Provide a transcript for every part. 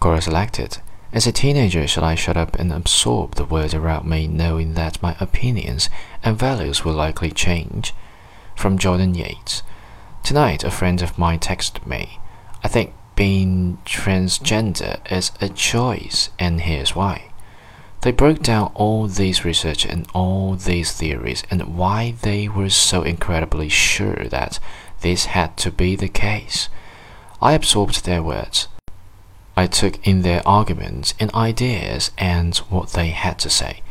Quora selected. As a teenager, shall I shut up and absorb the world around me, knowing that my opinions and values will likely change? From Jordan Yates. Tonight, a friend of mine texted me. I think being transgender is a choice, and here's why. They broke down all these research and all these theories and why they were so incredibly sure that this had to be the case. I absorbed their words. I took in their arguments and ideas and what they had to say.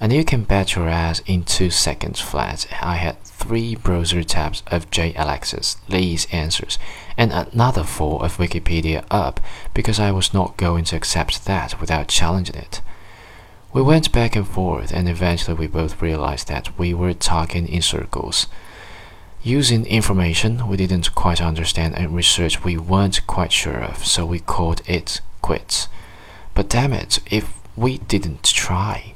And you can bet your ass in two seconds flat I had three browser tabs of Jae Alexis Lee's answers and another four of Wikipedia up because I was not going to accept that without challenging it. We went back and forth, and eventually we both realized that we were talking in circles. Using information we didn't quite understand and research we weren't quite sure of, so we called it quits. But damn it, if we didn't try.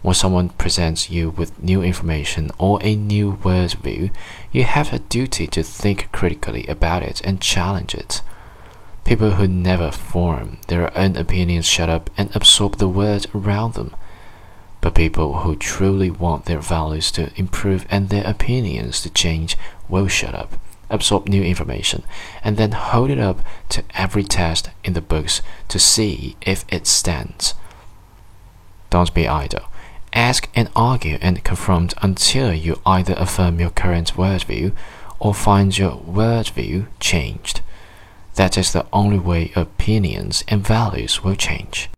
When someone presents you with new information or a new worldview, you have a duty to think critically about it and challenge it. People who never form their own opinions shut up and absorb the world around them. But people who truly want their values to improve and their opinions to change will shut up, absorb new information, and then hold it up to every test in the books to see if it stands. Don't be idle. Ask and argue and confront until you either affirm your current worldview or find your worldview changed. That is the only way opinions and values will change.